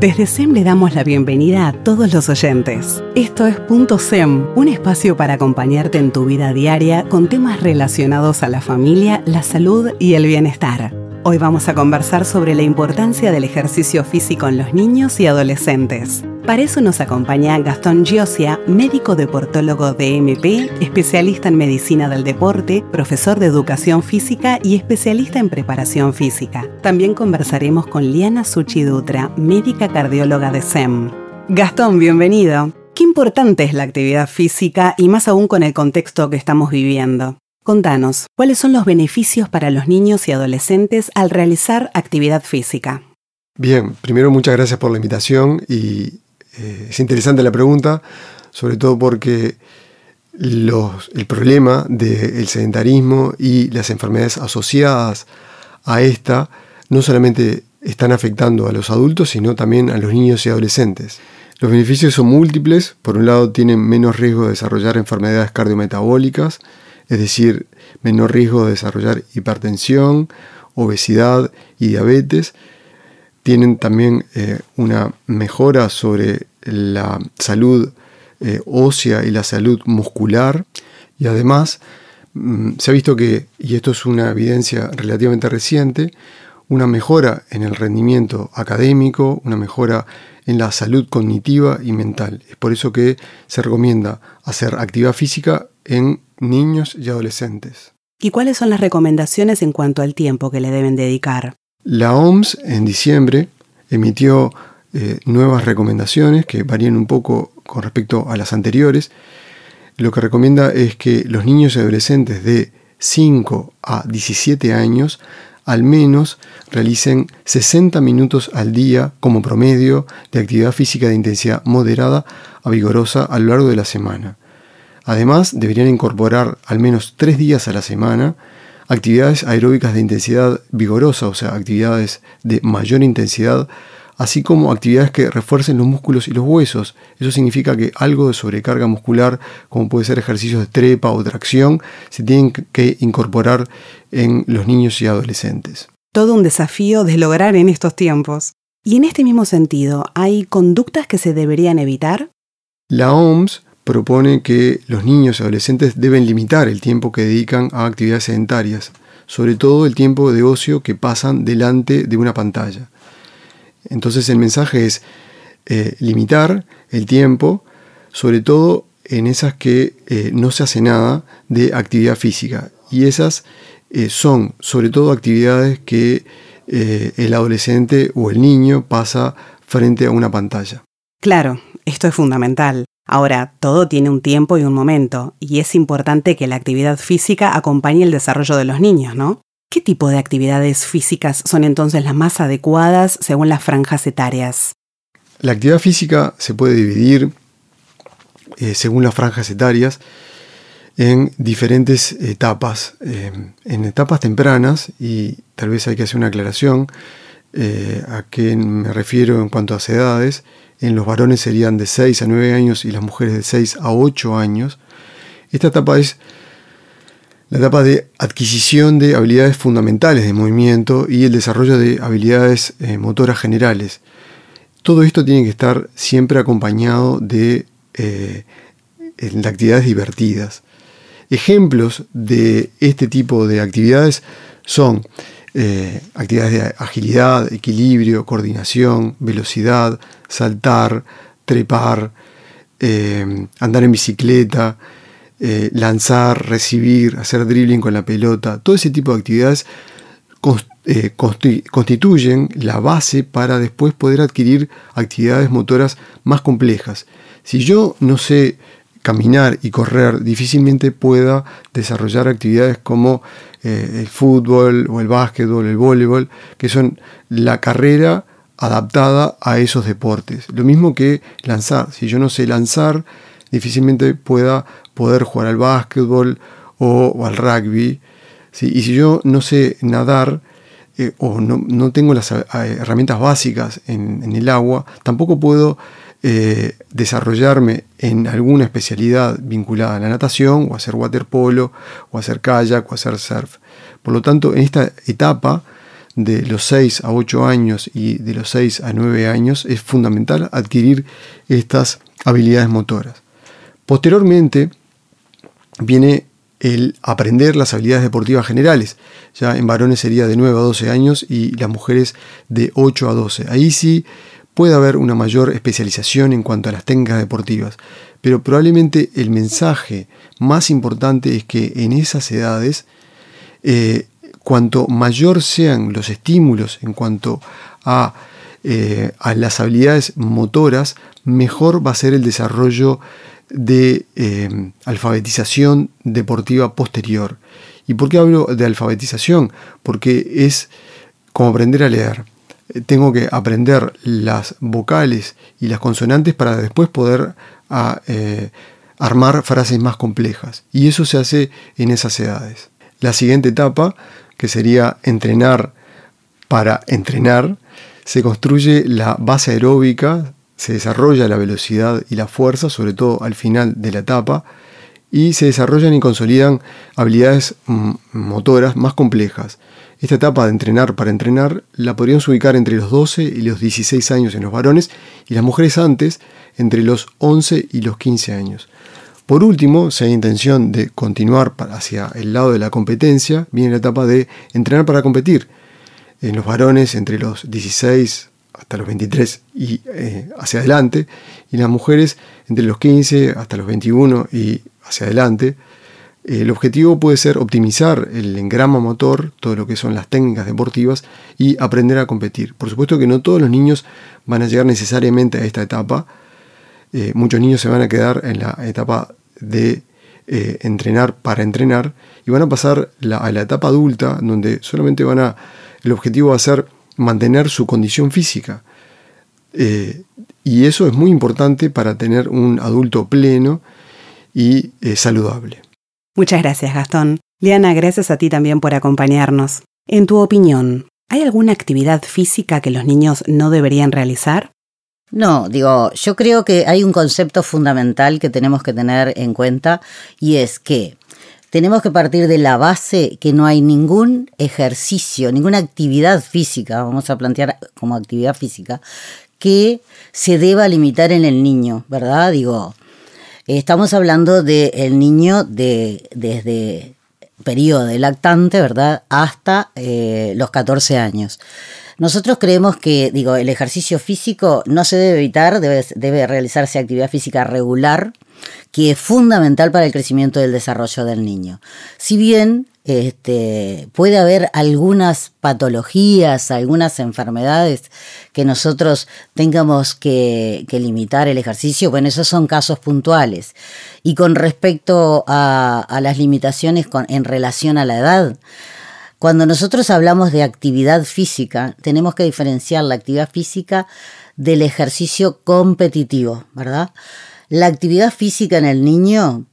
Desde SEM le damos la bienvenida a todos los oyentes. Esto es Punto SEM, un espacio para acompañarte en tu vida diaria con temas relacionados a la familia, la salud y el bienestar. Hoy vamos a conversar sobre la importancia del ejercicio físico en los niños y adolescentes. Para eso nos acompaña Gastón Giosia, médico deportólogo de MP, especialista en medicina del deporte, profesor de educación física y especialista en preparación física. También conversaremos con Liana Suchidutra, médica cardióloga de SEM. Gastón, bienvenido. Qué importante es la actividad física y más aún con el contexto que estamos viviendo. Contanos, ¿cuáles son los beneficios para los niños y adolescentes al realizar actividad física? Bien, primero muchas gracias por la invitación y eh, es interesante la pregunta, sobre todo porque el problema del sedentarismo y las enfermedades asociadas a esta no solamente están afectando a los adultos, sino también a los niños y adolescentes. Los beneficios son múltiples. Por un lado, tienen menos riesgo de desarrollar enfermedades cardiometabólicas, es decir, menor riesgo de desarrollar hipertensión, obesidad y diabetes tienen también eh, una mejora sobre la salud eh, ósea y la salud muscular. Y además mm, se ha visto que, y esto es una evidencia relativamente reciente, una mejora en el rendimiento académico, una mejora en la salud cognitiva y mental. Es por eso que se recomienda hacer actividad física en niños y adolescentes. ¿Y cuáles son las recomendaciones en cuanto al tiempo que le deben dedicar? La OMS en diciembre emitió eh, nuevas recomendaciones que varían un poco con respecto a las anteriores. Lo que recomienda es que los niños y adolescentes de 5 a 17 años al menos realicen 60 minutos al día como promedio de actividad física de intensidad moderada a vigorosa a lo largo de la semana. Además, deberían incorporar al menos 3 días a la semana actividades aeróbicas de intensidad vigorosa, o sea, actividades de mayor intensidad, así como actividades que refuercen los músculos y los huesos. Eso significa que algo de sobrecarga muscular, como puede ser ejercicios de trepa o tracción, se tienen que incorporar en los niños y adolescentes. Todo un desafío de lograr en estos tiempos. Y en este mismo sentido, ¿hay conductas que se deberían evitar? La OMS propone que los niños y adolescentes deben limitar el tiempo que dedican a actividades sedentarias, sobre todo el tiempo de ocio que pasan delante de una pantalla. Entonces el mensaje es eh, limitar el tiempo, sobre todo en esas que eh, no se hace nada de actividad física. Y esas eh, son sobre todo actividades que el adolescente o el niño pasa frente a una pantalla. Claro, esto es fundamental. Ahora, todo tiene un tiempo y un momento, y es importante que la actividad física acompañe el desarrollo de los niños, ¿no? ¿Qué tipo de actividades físicas son entonces las más adecuadas según las franjas etarias? La actividad física se puede dividir, eh, según las franjas etarias, en diferentes etapas. Eh, en etapas tempranas, y tal vez hay que hacer una aclaración eh, a qué me refiero en cuanto a edades, en los varones serían de 6 a 9 años y las mujeres de 6 a 8 años. Esta etapa es la etapa de adquisición de habilidades fundamentales de movimiento y el desarrollo de habilidades eh, motoras generales. Todo esto tiene que estar siempre acompañado de, eh, de actividades divertidas. Ejemplos de este tipo de actividades son eh, actividades de agilidad, equilibrio, coordinación, velocidad, saltar, trepar, eh, andar en bicicleta, eh, lanzar, recibir, hacer dribbling con la pelota, todo ese tipo de actividades constituyen la base para después poder adquirir actividades motoras más complejas. Si yo no sé caminar y correr, difícilmente pueda desarrollar actividades como eh, el fútbol o el básquetbol, el voleibol, que son la carrera adaptada a esos deportes. Lo mismo que lanzar. Si yo no sé lanzar, difícilmente pueda poder jugar al básquetbol o, al rugby. Y si yo no sé nadar eh, o no, tengo las eh, herramientas básicas en el agua, tampoco puedo eh, desarrollarme en alguna especialidad vinculada a la natación, o hacer waterpolo, o hacer kayak, o hacer surf. Por lo tanto, en esta etapa de los 6 a 8 años y de los 6 a 9 años es fundamental adquirir estas habilidades motoras. Posteriormente viene el aprender las habilidades deportivas generales. Ya en varones sería de 9 a 12 años y las mujeres de 8 a 12. Ahí sí puede haber una mayor especialización en cuanto a las técnicas deportivas, pero probablemente el mensaje más importante es que en esas edades, eh, cuanto mayor sean los estímulos en cuanto a, eh, a las habilidades motoras, mejor va a ser el desarrollo de eh, alfabetización deportiva posterior. ¿Y por qué hablo de alfabetización? Porque es como aprender a leer. Eh, tengo que aprender las vocales y las consonantes para después poder ah, eh, armar frases más complejas. Y eso se hace en esas edades. La siguiente etapa, que sería entrenar para entrenar, se construye la base aeróbica se desarrolla la velocidad y la fuerza, sobre todo al final de la etapa, y se desarrollan y consolidan habilidades mm, motoras más complejas. Esta etapa de entrenar para entrenar la podríamos ubicar entre los 12 y los 16 años en los varones y las mujeres antes entre los 11 y los 15 años. Por último, si hay intención de continuar hacia el lado de la competencia, viene la etapa de entrenar para competir. En los varones entre los 16 hasta los 23 y eh, hacia adelante, y las mujeres entre los 15 hasta los 21 y hacia adelante. El objetivo puede ser optimizar el engrama motor, todo lo que son las técnicas deportivas, y aprender a competir. Por supuesto que no todos los niños van a llegar necesariamente a esta etapa. Eh, muchos niños se van a quedar en la etapa de eh, entrenar para entrenar y van a pasar a la etapa adulta, donde solamente van a. El objetivo va a ser mantener su condición física. Eh, y eso es muy importante para tener un adulto pleno y saludable. Muchas gracias, Gastón. Liana, gracias a ti también por acompañarnos. En tu opinión, ¿hay alguna actividad física que los niños no deberían realizar? No, digo, yo creo que hay un concepto fundamental que tenemos que tener en cuenta y es que tenemos que partir de la base que no hay ningún ejercicio, ninguna actividad física, vamos a plantear como actividad física, que se deba limitar en el niño, ¿verdad? Digo, estamos hablando del niño de, desde periodo de lactante, ¿verdad? Hasta eh, los 14 años. Nosotros creemos que, digo, el ejercicio físico no se debe evitar, debe, debe realizarse actividad física regular, que es fundamental para el crecimiento y el desarrollo del niño. Si bien este, puede haber algunas patologías, algunas enfermedades que nosotros tengamos que, limitar el ejercicio, bueno, esos son casos puntuales. Y con respecto a, las limitaciones en relación a la edad, cuando nosotros hablamos de actividad física, tenemos que diferenciar la actividad física del ejercicio competitivo, ¿verdad? La actividad física en el niño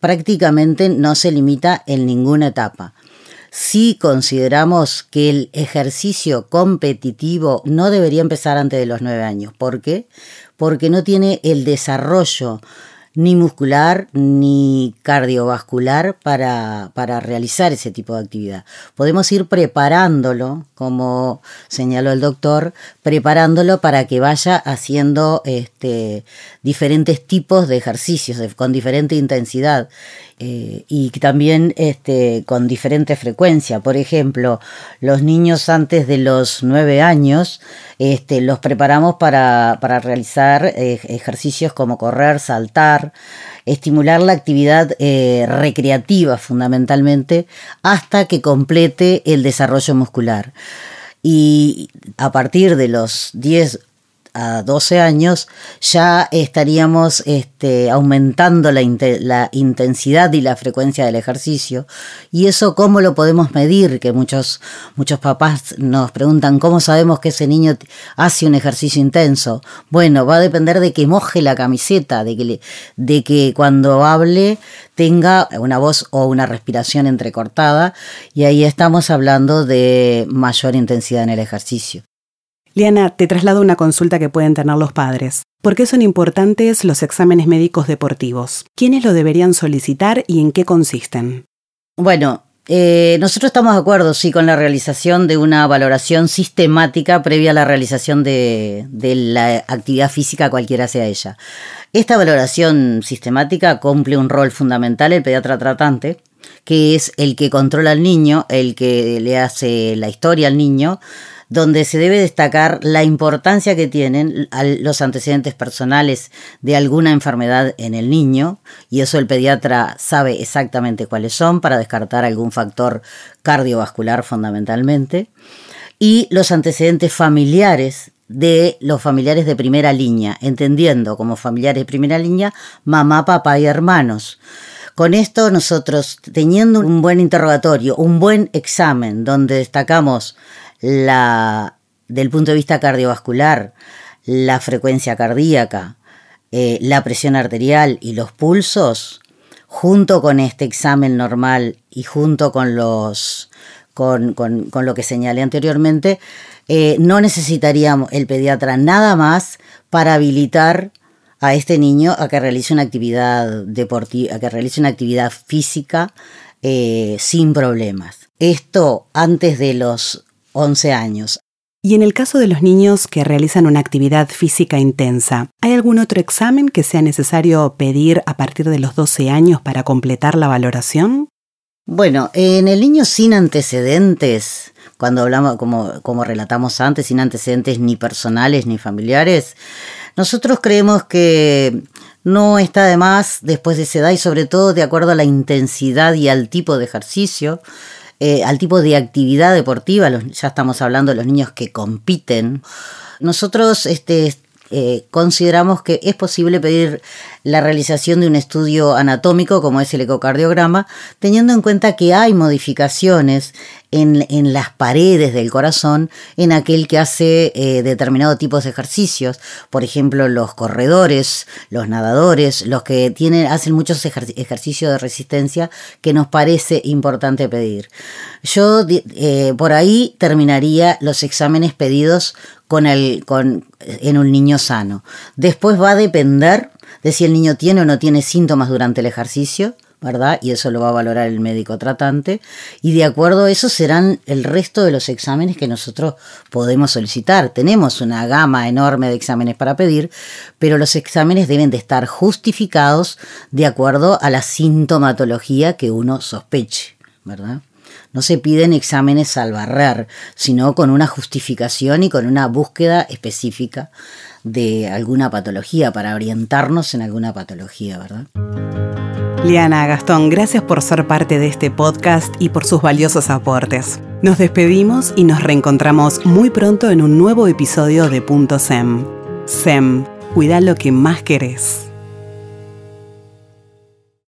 prácticamente no se limita en ninguna etapa. Si consideramos que el ejercicio competitivo no debería empezar antes de los nueve años. ¿Por qué? Porque no tiene el desarrollo ni muscular ni cardiovascular para, para, realizar ese tipo de actividad. Podemos ir preparándolo, como señaló el doctor, preparándolo para que vaya haciendo este, diferentes tipos de ejercicios con diferente intensidad. Eh, y también este, con diferente frecuencia. Por ejemplo, los niños antes de los nueve años este, los preparamos para, realizar eh, ejercicios como correr, saltar, estimular la actividad eh, recreativa fundamentalmente hasta que complete el desarrollo muscular. Y a partir de los 10 a 12 años, ya estaríamos este, aumentando la, intensidad y la frecuencia del ejercicio. ¿Y eso cómo lo podemos medir? Que muchos, muchos papás nos preguntan, ¿cómo sabemos que ese niño hace un ejercicio intenso? Bueno, va a depender de que moje la camiseta, de que, de que cuando hable tenga una voz o una respiración entrecortada, y ahí estamos hablando de mayor intensidad en el ejercicio. Liana, te traslado una consulta que pueden tener los padres. ¿Por qué son importantes los exámenes médicos deportivos? ¿Quiénes lo deberían solicitar y en qué consisten? Bueno, Eh, nosotros estamos de acuerdo, sí, con la realización de una valoración sistemática previa a la realización de, de la actividad física, cualquiera sea ella. Esta valoración sistemática cumple un rol fundamental el pediatra tratante, que es el que controla al niño, el que le hace la historia al niño, donde se debe destacar la importancia que tienen los antecedentes personales de alguna enfermedad en el niño, y eso el pediatra sabe exactamente cuáles son para descartar algún factor cardiovascular fundamentalmente, y los antecedentes familiares de los familiares de primera línea, entendiendo como familiares de primera línea mamá, papá y hermanos. Con esto nosotros, teniendo un buen interrogatorio, un buen examen donde destacamos la, del punto de vista cardiovascular, la frecuencia cardíaca, eh, la presión arterial y los pulsos, junto con este examen normal y junto con los con, lo que señalé anteriormente, eh, no necesitaríamos el pediatra nada más para habilitar a este niño a que realice una actividad deportiva, a que realice una actividad física eh, sin problemas. Esto antes de los 11 años. Y en el caso de los niños que realizan una actividad física intensa, ¿hay algún otro examen que sea necesario pedir a partir de los 12 años para completar la valoración? Bueno, en el niño sin antecedentes, cuando hablamos, como, como relatamos antes, sin antecedentes ni personales ni familiares, nosotros creemos que no está de más después de esa edad y sobre todo de acuerdo a la intensidad y al tipo de ejercicio, eh, al tipo de actividad deportiva, ya estamos hablando de los niños que compiten. Nosotros este, eh, consideramos que es posible pedir la realización de un estudio anatómico como es el ecocardiograma, teniendo en cuenta que hay modificaciones en, las paredes del corazón en aquel que hace eh, determinado tipo de ejercicios. Por ejemplo, los corredores, los nadadores, los que tienen, hacen muchos ejercicios de resistencia que nos parece importante pedir. Yo eh, por ahí terminaría los exámenes pedidos con el, con, en un niño sano. Después va a depender de si el niño tiene o no tiene síntomas durante el ejercicio, ¿verdad? Y eso lo va a valorar el médico tratante. Y de acuerdo a eso serán el resto de los exámenes que nosotros podemos solicitar. Tenemos una gama enorme de exámenes para pedir, pero los exámenes deben de estar justificados de acuerdo a la sintomatología que uno sospeche, ¿verdad? No se piden exámenes al barrer, sino con una justificación y con una búsqueda específica de alguna patología, para orientarnos en alguna patología, ¿verdad? Liana Gastón, gracias por ser parte de este podcast y por sus valiosos aportes. Nos despedimos y nos reencontramos muy pronto en un nuevo episodio de Punto SEM. SEM, cuida lo que más querés.